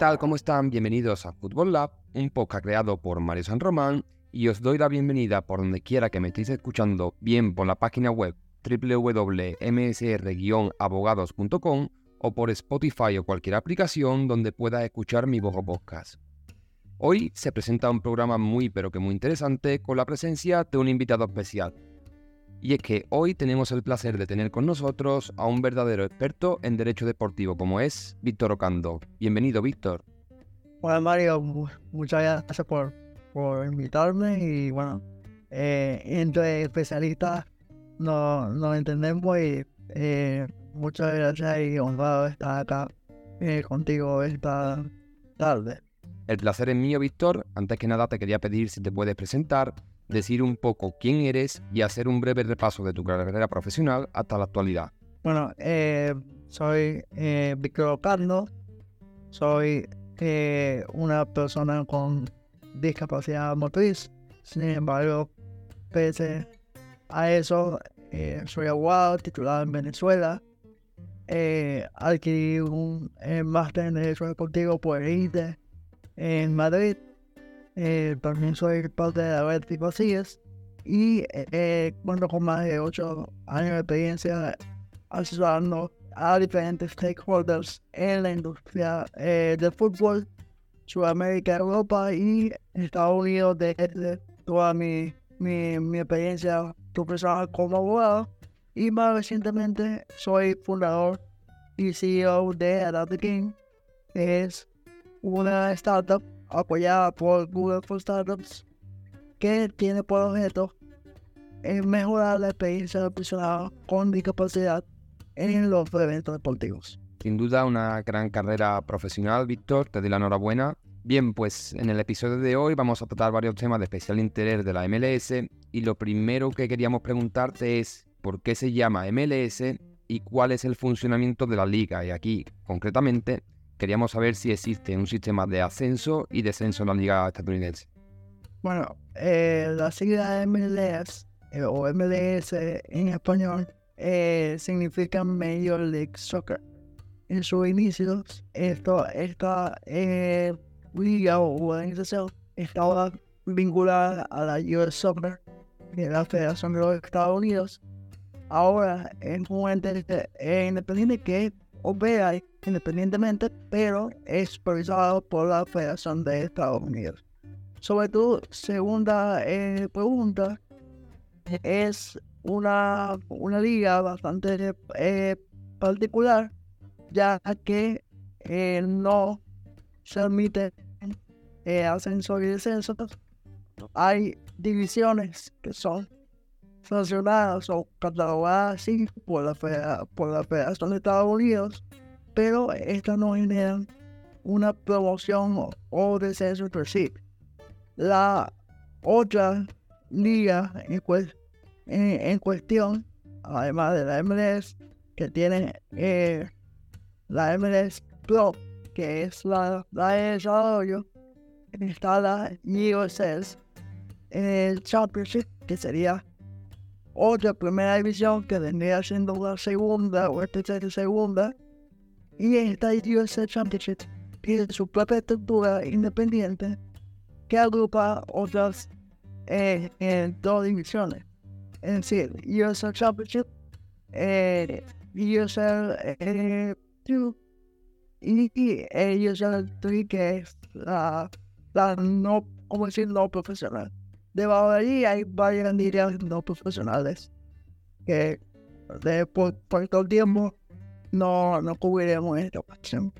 tal? ¿Cómo están? Bienvenidos a Football Lab, un podcast creado por Mario San Román y os doy la bienvenida por donde quiera que me estéis escuchando, bien por la página web www.msr-abogados.com o por Spotify o cualquier aplicación donde pueda escuchar mi voz podcast. Hoy se presenta un programa muy pero que muy interesante con la presencia de un invitado especial, y es que hoy tenemos el placer de tener con nosotros a un verdadero experto en derecho deportivo como es Víctor Ocando. Bienvenido, Víctor. Bueno, Mario, muchas gracias por, por invitarme y bueno, eh, entre especialistas nos, nos entendemos y eh, muchas gracias y honrado estar acá eh, contigo esta tarde. El placer es mío, Víctor. Antes que nada te quería pedir si te puedes presentar decir un poco quién eres y hacer un breve repaso de tu carrera profesional hasta la actualidad. Bueno, eh, soy eh, Víctor Ocando, soy eh, una persona con discapacidad motriz, sin embargo, pese a eso, eh, soy abogado titulado en Venezuela, adquirí un máster en Derecho Deportivo por en Madrid eh, también soy parte de la red Tipo y eh, con más de 8 años de experiencia asesorando a diferentes stakeholders en la industria eh, del fútbol, Sudamérica, Europa y Estados Unidos desde toda mi, mi, mi experiencia profesional como abogado. Y más recientemente soy fundador y CEO de Adaptive King, es una startup apoyada por Google for Startups, que tiene por objeto mejorar la experiencia del personal con discapacidad en los eventos deportivos. Sin duda, una gran carrera profesional, Víctor, te doy la enhorabuena. Bien, pues en el episodio de hoy vamos a tratar varios temas de especial interés de la MLS y lo primero que queríamos preguntarte es por qué se llama MLS y cuál es el funcionamiento de la liga. Y aquí, concretamente, queríamos saber si existe un sistema de ascenso y descenso en la liga estadounidense. Bueno, eh, la sigla MLS eh, o MLS en español eh, significa Major League Soccer. En sus inicios, esto, esta liga o organización estaba vinculada a la US Soccer, es la Federación de los Estados Unidos. Ahora es un ente independiente que opera independientemente, pero es supervisado por la Federación de Estados Unidos. Sobre tu segunda eh, pregunta, es una, una liga bastante eh, particular, ya que eh, no se admite ascenso y descenso. Hay divisiones que son sancionadas o catalogadas así por la, por Federación de Estados Unidos pero estas no generan una promoción o, descenso por sí. La otra liga en, cuestión, además de la MLS, que tiene eh, la MLS Pro, que es la, la de desarrollo, está la USS el Championship, que sería otra primera división que vendría siendo la segunda o tercera segunda y esta USA Championship tiene su propia estructura independiente que agrupa otras eh, dos divisiones. Es decir, USA Championship, eh, USA eh, 2 y, y USA 3 que es la, la no, como decir, no profesional. Debajo de allí hay varias líneas no profesionales que de, por, todo el tiempo no, no cubriremos esta ocasión.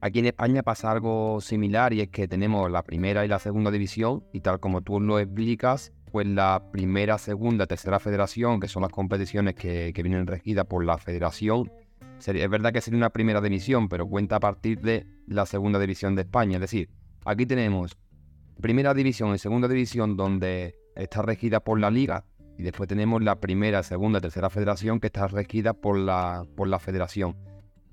Aquí en España pasa algo similar y es que tenemos la primera y la segunda división y tal como tú lo explicas, pues la primera, segunda, tercera federación, que son las competiciones que, vienen regidas por la federación, es verdad que sería una primera división, pero cuenta a partir de la segunda división de España. Es decir, aquí tenemos primera división y segunda división donde está regida por la liga y después tenemos la primera, segunda, tercera federación que está regida por la, por la federación.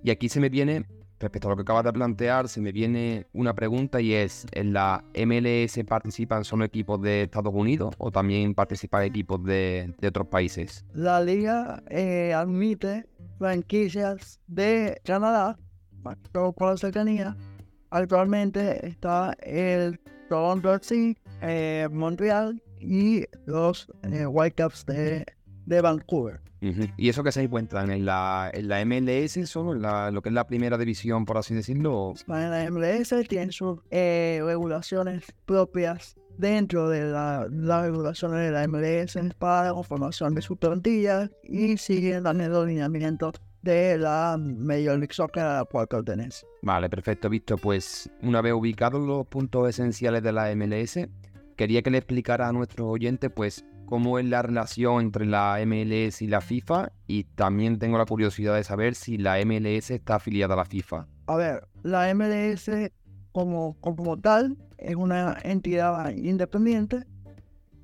Y aquí se me viene, respecto a lo que acabas de plantear, se me viene una pregunta y es, ¿en la MLS participan solo equipos de Estados Unidos o también participan equipos de, otros países? La liga eh, admite franquicias de Canadá, por la cercanía, actualmente está el Toronto FC, eh, Montreal y los eh, Whitecaps de, de Vancouver. ¿Y eso que se encuentran en la, en la MLS, solo en la, lo que es la primera división, por así decirlo? En la MLS tienen sus eh, regulaciones propias dentro de la, las regulaciones de la MLS para la conformación de sus plantillas y siguen dando lineamientos de la Major League Soccer a la cual pertenece. Vale, perfecto, visto. Pues una vez ubicados los puntos esenciales de la MLS, quería que le explicara a nuestros oyentes, pues, cómo es la relación entre la MLS y la FIFA y también tengo la curiosidad de saber si la MLS está afiliada a la FIFA. A ver, la MLS como, como tal es una entidad independiente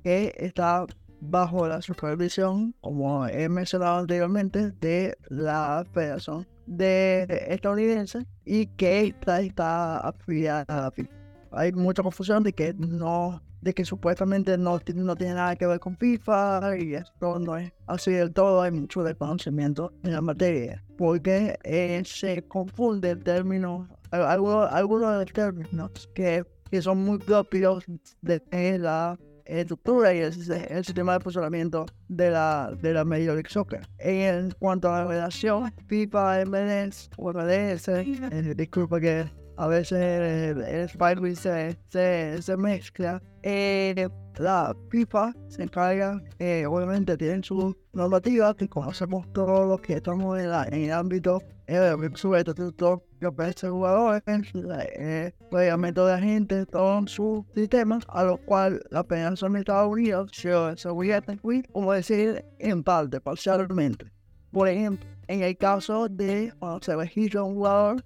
que está bajo la supervisión, como he mencionado anteriormente, de la Federación de estadounidense y que está, está afiliada a la FIFA. Hay mucha confusión de que no de que supuestamente no, no tiene nada que ver con FIFA y esto no es así del todo, hay mucho desconocimiento en la materia, porque eh, se confunde el término, algunos, algunos de los términos que, que son muy propios de la estructura y el, el, sistema de funcionamiento de la, de la Major League Soccer. En cuanto a la relación FIFA, MLS MLS, eh, disculpa que a veces el, el se, se, se mezcla. Eh, la FIFA se encarga, eh, obviamente tienen su normativa que conocemos todos los que estamos en, la, en el ámbito eh, su estatuto que ofrece jugadores, eh, reglamento de agentes, todo su sistema, a lo cual la Federación de Estados Unidos se, se como decir, en parte, parcialmente. Por ejemplo, en el caso de cuando se registra un jugador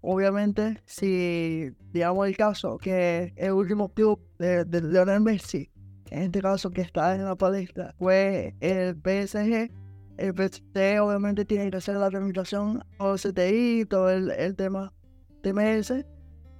obviamente, si digamos el caso que el último club de, de Lionel Messi, en este caso que está en la palestra, fue el PSG, el PSG obviamente tiene que hacer la tramitación o CTI, todo el, el tema TMS,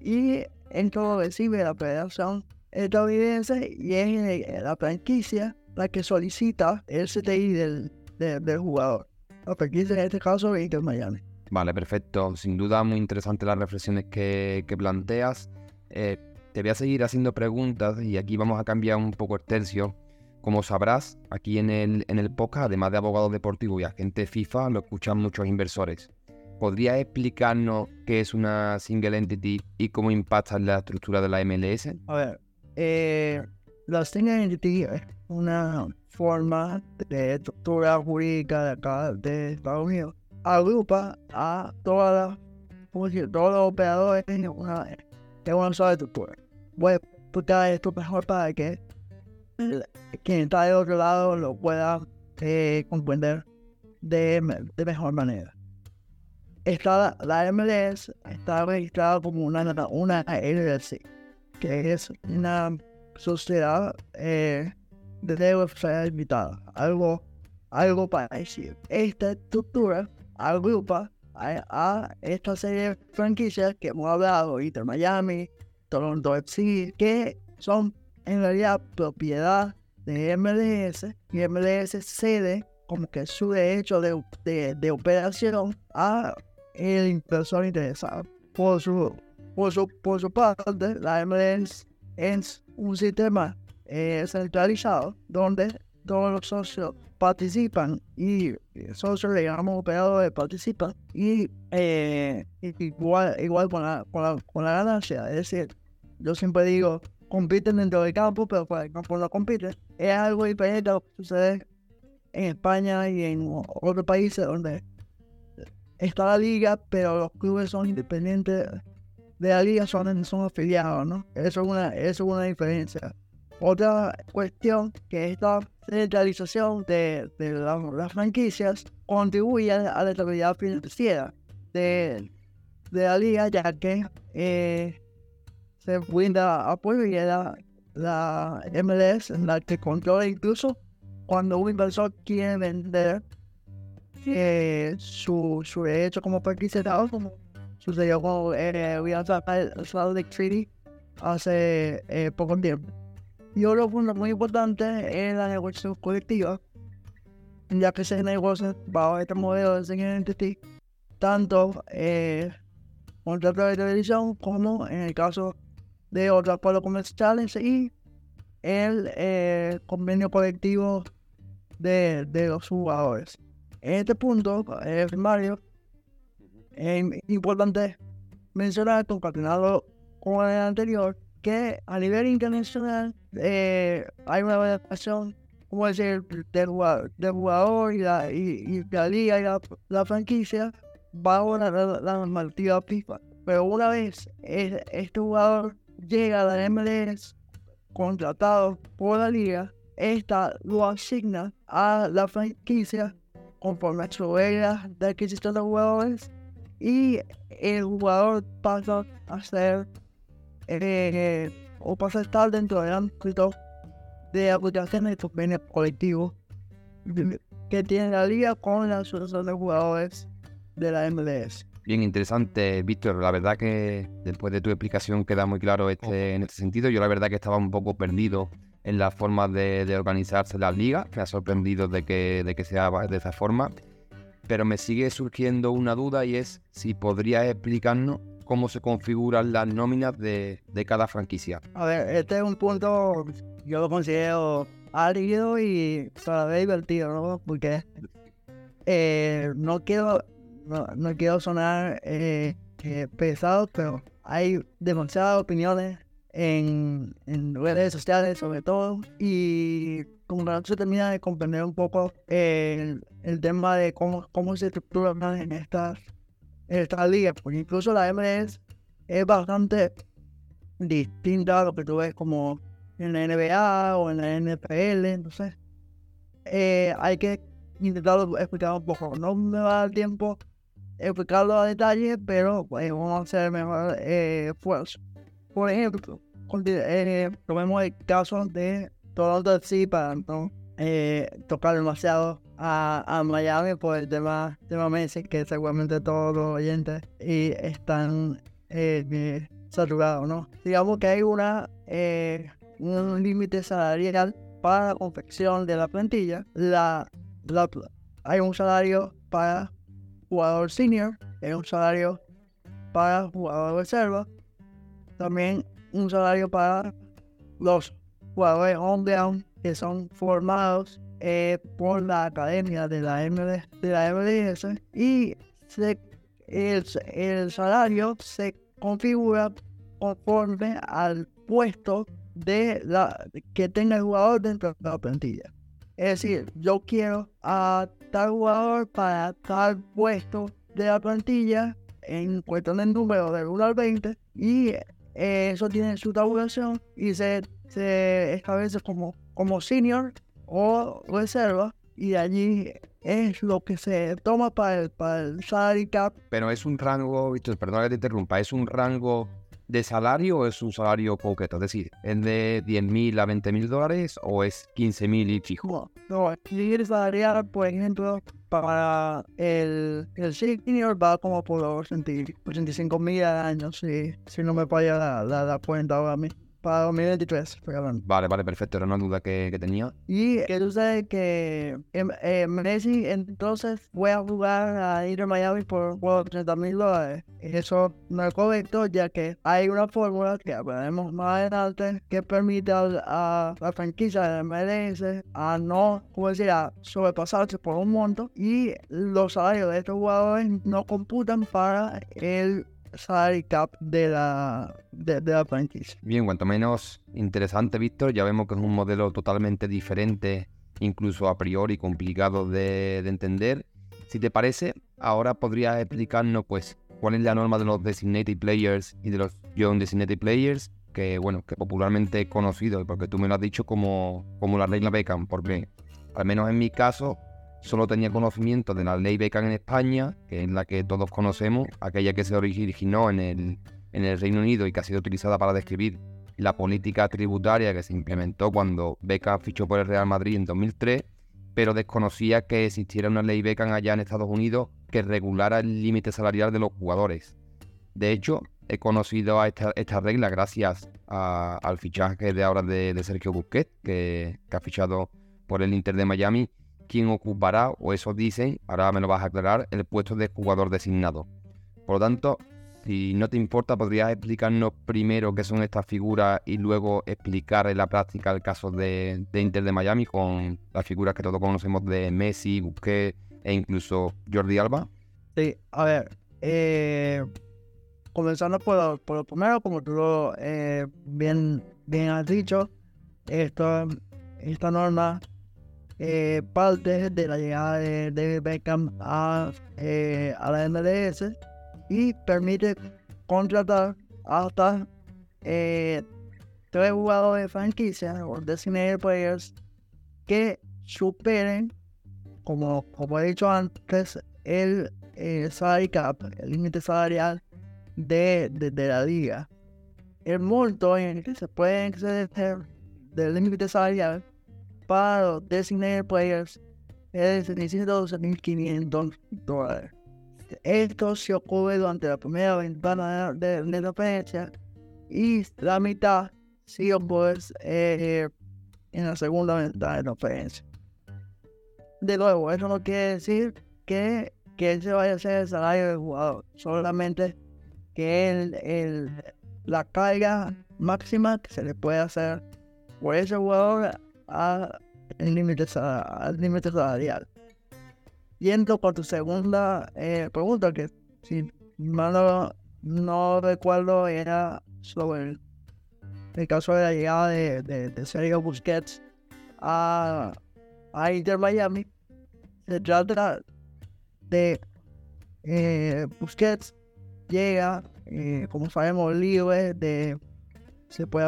y esto recibe la Federación Estadounidense y es la franquicia la que solicita el CTI del, del jugador. La franquicia en este caso es Inter Miami. Vale, perfecto. Sin duda muy interesante las reflexiones que, planteas. Eh, te voy a seguir haciendo preguntas y aquí vamos a cambiar un poco el tercio. Como sabrás, aquí en el, en el podcast, además de abogados deportivos y agentes FIFA, lo escuchan muchos inversores. ¿Podrías explicarnos qué es una single entity y cómo impacta en la estructura de la MLS? A ver, eh, la single entity es una forma de estructura jurídica de acá de Estados Unidos agrupa a todas las, todos los operadores en una, en una sola estructura. Voy a explicar esto mejor para que quien está del otro lado lo pueda eh, comprender de, mejor manera. Está la, MLS está registrada como una, una LLC, que es una sociedad eh, de deuda limitada, algo, algo para decir. Esta estructura agrupa a, a esta serie de franquicias que hemos hablado, Inter Miami, Toronto FC, que son en realidad propiedad de MLS y MLS cede como que su derecho de, de, operación a el inversor interesado. Por su, por su, por su parte, la MLS es un sistema eh, centralizado donde todos los socios participan y socios, digamos, operadores participan y eh, igual, igual con, la, con, la, con la ganancia. Es decir, yo siempre digo, compiten dentro del campo, pero fuera del campo no compiten. Es algo diferente a lo que sucede en España y en otros países donde está la liga, pero los clubes son independientes de la liga, son, son afiliados, ¿no? Eso es una, eso es una diferencia. Otra cuestión que esta centralización de, de las franquicias contribuye a la estabilidad financiera de, de la liga, ya que eh, se brinda apoyo y la, la MLS en la que controla incluso cuando un inversor quiere vender eh, su, su derecho como franquicia, como sucedió con eh, Real Salt Lake City hace poco tiempo. Y otro punto muy importante es la negociación colectiva, ya que se negocia bajo este modelo de Entity, tanto eh, contrato de televisión como en el caso de otros acuerdos comerciales y el eh, convenio colectivo de, de, los jugadores. En este punto, eh, Mario, es importante mencionar, concatenado con el anterior, que a nivel internacional eh, hay una adaptación, como decir, del del jugador y, la, y, la liga y la, franquicia bajo la, la, la normativa FIFA. Pero una vez este jugador llega a la MLS contratado por la liga, esta lo asigna a la franquicia conforme a su regla de adquisición de jugadores y el jugador pasa a ser eh, o pasa a estar dentro del ámbito de aplicaciones de convenios colectivos que tiene la liga con la asociación de jugadores de la MLS. Bien interesante, Víctor. La verdad que después de tu explicación queda muy claro este, en este sentido. Yo la verdad que estaba un poco perdido en la forma de, organizarse la liga. Me ha sorprendido de que, de que sea de esa forma. Pero me sigue surgiendo una duda y es si podrías explicarnos cómo se configuran las nóminas de, de cada franquicia. A ver, este es un punto, yo lo considero árido y todavía divertido, ¿no? Porque eh, no quiero no, no quiero sonar eh, pesado, pero hay demasiadas opiniones en, en, redes sociales sobre todo y como no se termina de comprender un poco el, el tema de cómo, cómo se estructuran en estas, en estas ligas, porque incluso la MLS es bastante distinta a lo que tú ves como en la NBA o en la NFL, entonces eh, hay que intentarlo explicar un poco. No me va a dar tiempo explicarlo a detalle, pero pues, vamos a hacer mejor eh, esfuerzo. Por ejemplo, tomemos el caso de Toronto FC para no eh, tocar demasiado a, Miami por el tema, tema Messi, que seguramente todos los oyentes y están eh, saturados, ¿no? Digamos que hay una un límite salarial para la confección de la plantilla. La, hay un salario para jugador senior, es un salario para jugador reserva, también un salario para los jugadores on down que son formados eh, por la academia de la, MD, de la MLS y el, el salario se configura conforme al puesto de la que tenga el jugador dentro de la plantilla. Es decir, yo quiero a tal jugador para tal puesto de la plantilla en cuestión de número del 1 al 20 y eh, eso tiene su tabulación y se, se establece como, como senior o reserva y allí es lo que se toma para el, para el salary cap. Pero es un rango, perdón que te interrumpa, es un rango de salario o es un salario concreto? Es decir, ¿es de 10.000 a 20.000 dólares o es 15.000 y fijo? No, el salarial, por ejemplo, para el, el senior va como por 85.000 al año, si, si no me falla la, la, la cuenta ahora mismo para 2023. Vale, vale, perfecto. Era una duda que, que tenía. Y que tú sabes que eh, Messi entonces voy a jugar a ir a Miami por, 30 mil dólares. Eso no es correcto, ya que hay una fórmula que hablaremos más adelante que permite a, la franquicia de MLS a no, como decir, a sobrepasarse por un monto y los salarios de estos jugadores no computan para el salary cap de la, de, la franquicia. Bien, cuanto menos interesante, Víctor. Ya vemos que es un modelo totalmente diferente, incluso a priori complicado de, entender. Si te parece, ahora podrías explicarnos pues cuál es la norma de los designated players y de los young designated players, que bueno, que popularmente es conocido, porque tú me lo has dicho como, como la regla Beckham, porque al menos en mi caso solo tenía conocimiento de la ley Beckham en España, que es la que todos conocemos, aquella que se originó en el, Reino Unido y que ha sido utilizada para describir la política tributaria que se implementó cuando Beckham fichó por el Real Madrid en 2003, pero desconocía que existiera una ley Beckham allá en Estados Unidos que regulara el límite salarial de los jugadores. De hecho, he conocido a esta, regla gracias al fichaje de ahora de, Sergio Busquets, que, que ha fichado por el Inter de Miami quien ocupará, o eso dicen, ahora me lo vas a aclarar, el puesto de jugador designado. Por lo tanto, Si no te importa, ¿podrías explicarnos primero qué son estas figuras y luego explicar en la práctica el caso de, Inter de Miami con las figuras que todos conocemos de Messi, Busquets e incluso Jordi Alba? Sí, a ver, eh, comenzando por por lo, primero, como tú lo eh, bien, bien has dicho, esto, esta norma eh, parte de la llegada de David Beckham a, eh, a la MLS y permite contratar hasta eh, tres jugadores de franquicia o designated players que superen, como, como he dicho antes, el salary cap, el límite salarial de, de, la liga. El monto en el que se puede exceder del límite salarial para designated players es de 612.500 dólares. Esto se ocurre durante la primera ventana de, de fecha y la mitad si ocurre eh, en la segunda ventana de fecha. De nuevo, eso no quiere decir que, que ese vaya a ser el salario del jugador, solamente que el, el, la carga máxima que se le puede hacer por ese jugador al límite salarial. Yendo por tu segunda eh, pregunta, que si no, no recuerdo, era sobre el, caso de la llegada de, Sergio Busquets a, a Inter Miami. Se trata de eh, Busquets llega, eh, como sabemos, libre de, se puede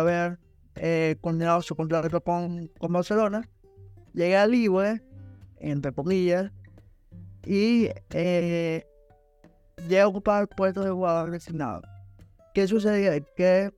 haber condenado su contrato con, con Barcelona, llega libre, entre comillas, y eh, llega a ocupar el puesto de jugador designado. ¿Qué sucede? ¿Qué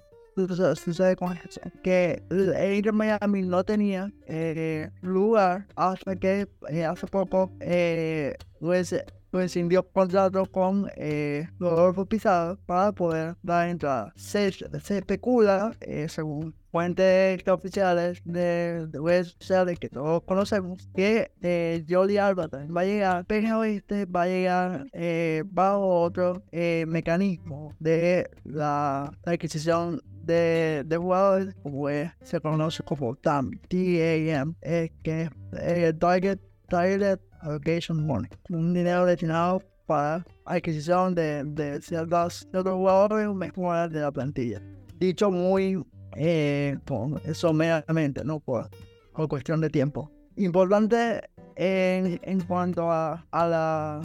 sucede con eso? Que el Inter Miami no tenía eh, lugar hasta que eh, hace poco eh, pues, rescindió contrato con eh, Rodolfo Pizarro para poder dar entrada. Se, se especula, eh, según fuentes oficiales de, de redes que todos conocemos, que eh, Jolly Alba va a llegar, pero este va a llegar eh, bajo otro eh, mecanismo de la, adquisición de, de, jugadores, como se conoce como TAM, TAM, es que es Target, Target Allocation Money, un dinero destinado para adquisición de, de ciertos, ciertos jugadores o mejoras de la plantilla. Dicho muy eh, eso meramente, no por, por, cuestión de tiempo. Importante en, en cuanto a, a la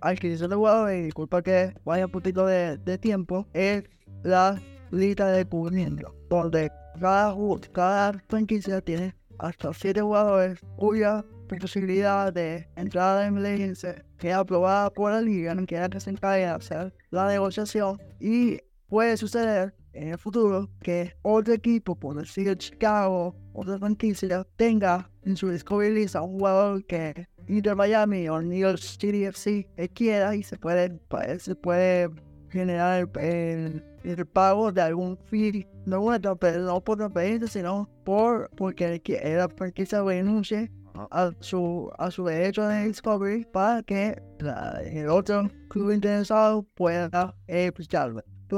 adquisición de jugadores, disculpa que vaya un poquito de, de, tiempo, es la lista de cubrimiento, donde cada, cada franquicia tiene hasta 7 jugadores cuya posibilidad de entrada en MLS queda aprobada por la liga, que es que se encarga de hacer la negociación. Y puede suceder en el futuro que otro equipo, por decir Chicago, otra franquicia, tenga en su Discovery a un jugador que Inter Miami o New York City FC quiera y se puede, pues, se puede generar el, el, pago de algún fee, no, no por transferencia, sino por porque la franquicia renuncie a su, a su derecho de Discovery para que el otro club interesado pueda eh,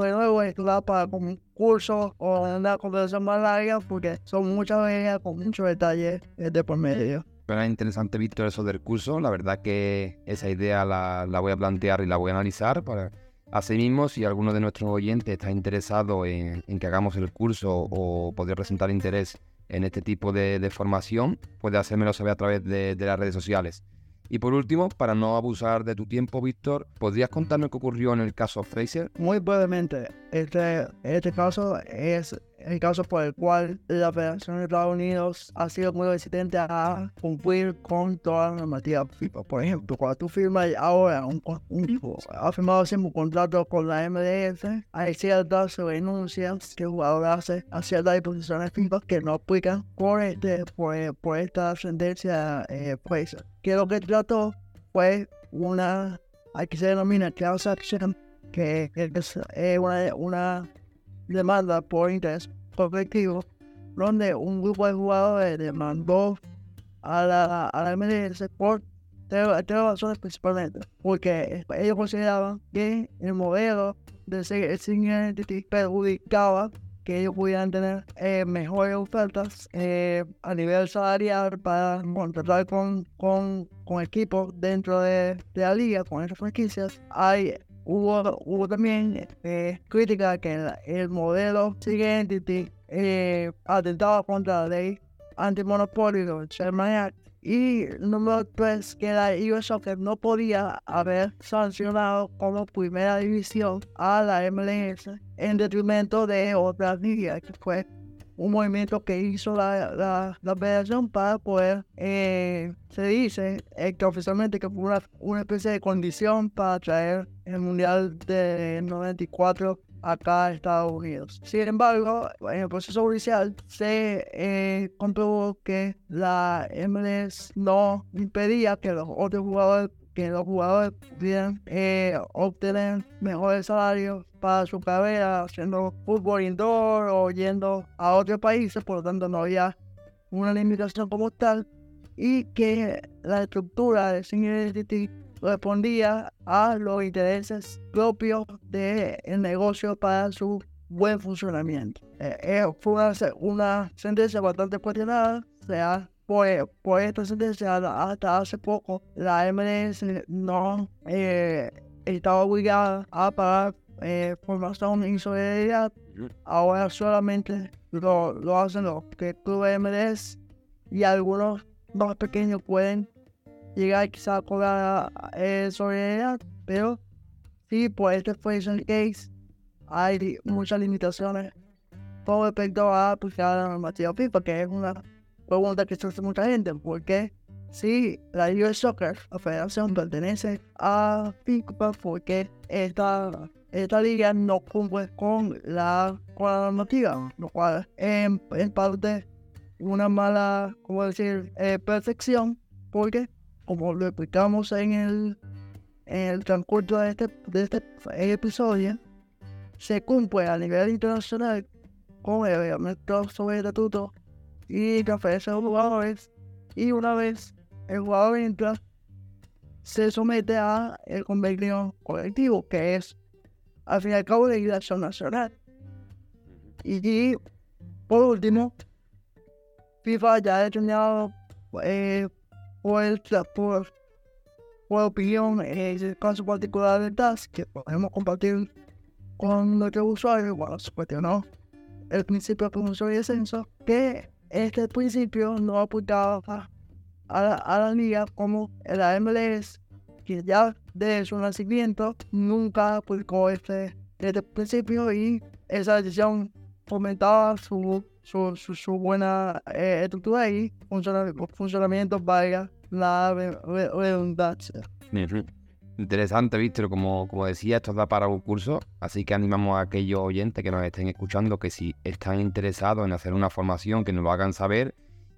de nuevo estudiar para un curso o una conversación más larga porque son muchas veces con muchos detalles de por medio. Pero interesante, Víctor, eso del curso. La verdad que esa idea la, la voy a plantear y la voy a analizar para Asimismo, si alguno de nuestros oyentes está interesado en, en, que hagamos el curso o poder presentar interés en este tipo de, formación, puede hacérmelo saber a través de, de, las redes sociales. Y por último, para no abusar de tu tiempo, Víctor, ¿podrías contarme qué ocurrió en el caso Fraser? Muy brevemente, este, este caso es el caso por el cual la Federación de Estados Unidos ha sido muy resistente a cumplir con toda la normativa FIFA. Por ejemplo, cuando tú firmas ahora un, un, ha firmado siempre un contrato con la MLS, hay ciertas renuncias que el jugador hace a ciertas disposiciones FIFA que no aplican por, este, por, por esta sentencia eh, Fraser. Que lo que trató fue una, hay que se denomina clause action, que es una, una demanda por interés colectivo, donde un grupo de jugadores demandó a la, a la MLS por tres, razones principalmente, porque ellos consideraban que el modelo de Single Identity perjudicaba que ellos pudieran tener eh, mejores ofertas eh, a nivel salarial para contratar con, con, con equipos dentro de, de, la liga, con esas franquicias. Hay, hubo, hubo también eh, crítica que el, el modelo Single eh, atentaba contra la ley antimonopolio, Sherman Act, y número tres, que la US Soccer no podía haber sancionado como primera división a la MLS en detrimento de otras ligas, que fue un movimiento que hizo la, la, la federación para poder, eh, se dice eh, que oficialmente que fue una, una especie de condición para traer el Mundial de 94 acá en Estados Unidos. Sin embargo, en el proceso judicial se eh, comprobó que la MLS no impedía que los otros jugadores que los jugadores pudieran eh, obtener mejores salarios para su carrera haciendo fútbol indoor o yendo a otros países, por lo tanto no había una limitación como tal y que la estructura de Senior Identity respondía a los intereses propios del negocio para su buen funcionamiento. Eh, eh, fue una, una, sentencia bastante cuestionada, o sea, por, por, esta sentencia hasta hace poco la MLS no eh, estaba obligada a pagar eh, formación y solidaridad, ahora solamente lo, lo hacen los que clubes MLS y algunos más pequeños pueden llegar quizá a cobrar eh, solidaridad, pero sí, por este el case. Hay muchas limitaciones con respecto a aplicar la normativa FIFA, que es una pregunta que se hace mucha gente, porque si la US Soccer, la federación, pertenece a FIFA, porque esta, esta liga no cumple con la, con la normativa, lo cual en, en parte una mala, ¿cómo decir?, eh, percepción, porque como lo explicamos en el, en el transcurso de este, de este episodio, se cumple a nivel internacional con el reglamento sobre estatuto y transferencia de jugadores. Y una vez el jugador entra, se somete a el convenio colectivo, que es al fin y al cabo legislación nacional. Y, por último, FIFA ya ha determinado eh, por, por, por opinión en el caso particular de TAS que podemos compartir con nuestros usuarios, bueno, se cuestionó el principio de promoción y descenso, que este principio no aplicaba a la, a la liga como la MLS, que ya desde su nacimiento nunca aplicó este, este principio y esa decisión fomentaba su su, su, buena eh, estructura y funcionamiento, vaya la redundancia. Interesante, Víctor. Como, como decía, esto da para un curso, así que animamos a aquellos oyentes que nos estén escuchando que si están interesados en hacer una formación, que nos lo hagan saber.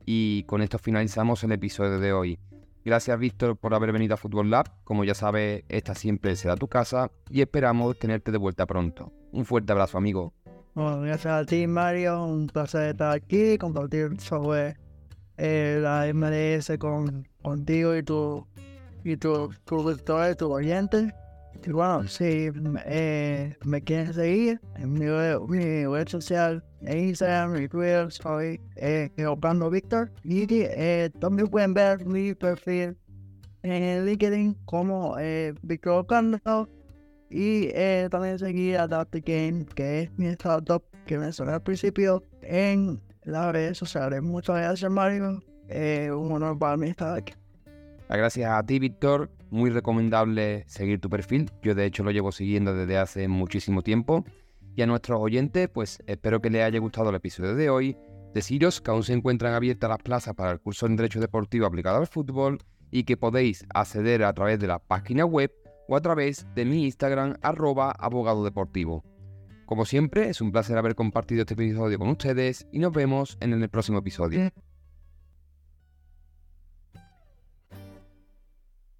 Y con esto finalizamos el episodio de hoy. Gracias, Víctor, por haber venido a Football Lab. Como ya sabes, esta siempre será tu casa y esperamos tenerte de vuelta pronto. Un fuerte abrazo, amigo. Bueno, gracias a ti, Mario. Un placer estar aquí, compartir sobre eh, la MLS con, contigo y tu y tu, tu tu oyente. Y bueno, si eh, me quieren seguir en mi, mi red social, Instagram, mi Twitter, soy eh, Víctor. Y eh, también pueden ver mi perfil en LinkedIn como eh, Víctor Ocando y eh, también seguir a. Game, que es mi startup que mencioné al principio en las redes sociales. Muchas gracias, Mario. Eh, un honor para mí estar aquí. Gracias a ti, Víctor. Muy recomendable seguir tu perfil. Yo, de hecho, lo llevo siguiendo desde hace muchísimo tiempo. Y a nuestros oyentes, pues espero que les haya gustado el episodio de hoy. Deciros que aún se encuentran abiertas las plazas para el curso en Derecho Deportivo aplicado al fútbol y que podéis acceder a través de la página web o a través de mi Instagram arroba abogado deportivo. Como siempre, es un placer haber compartido este episodio con ustedes y nos vemos en el próximo episodio.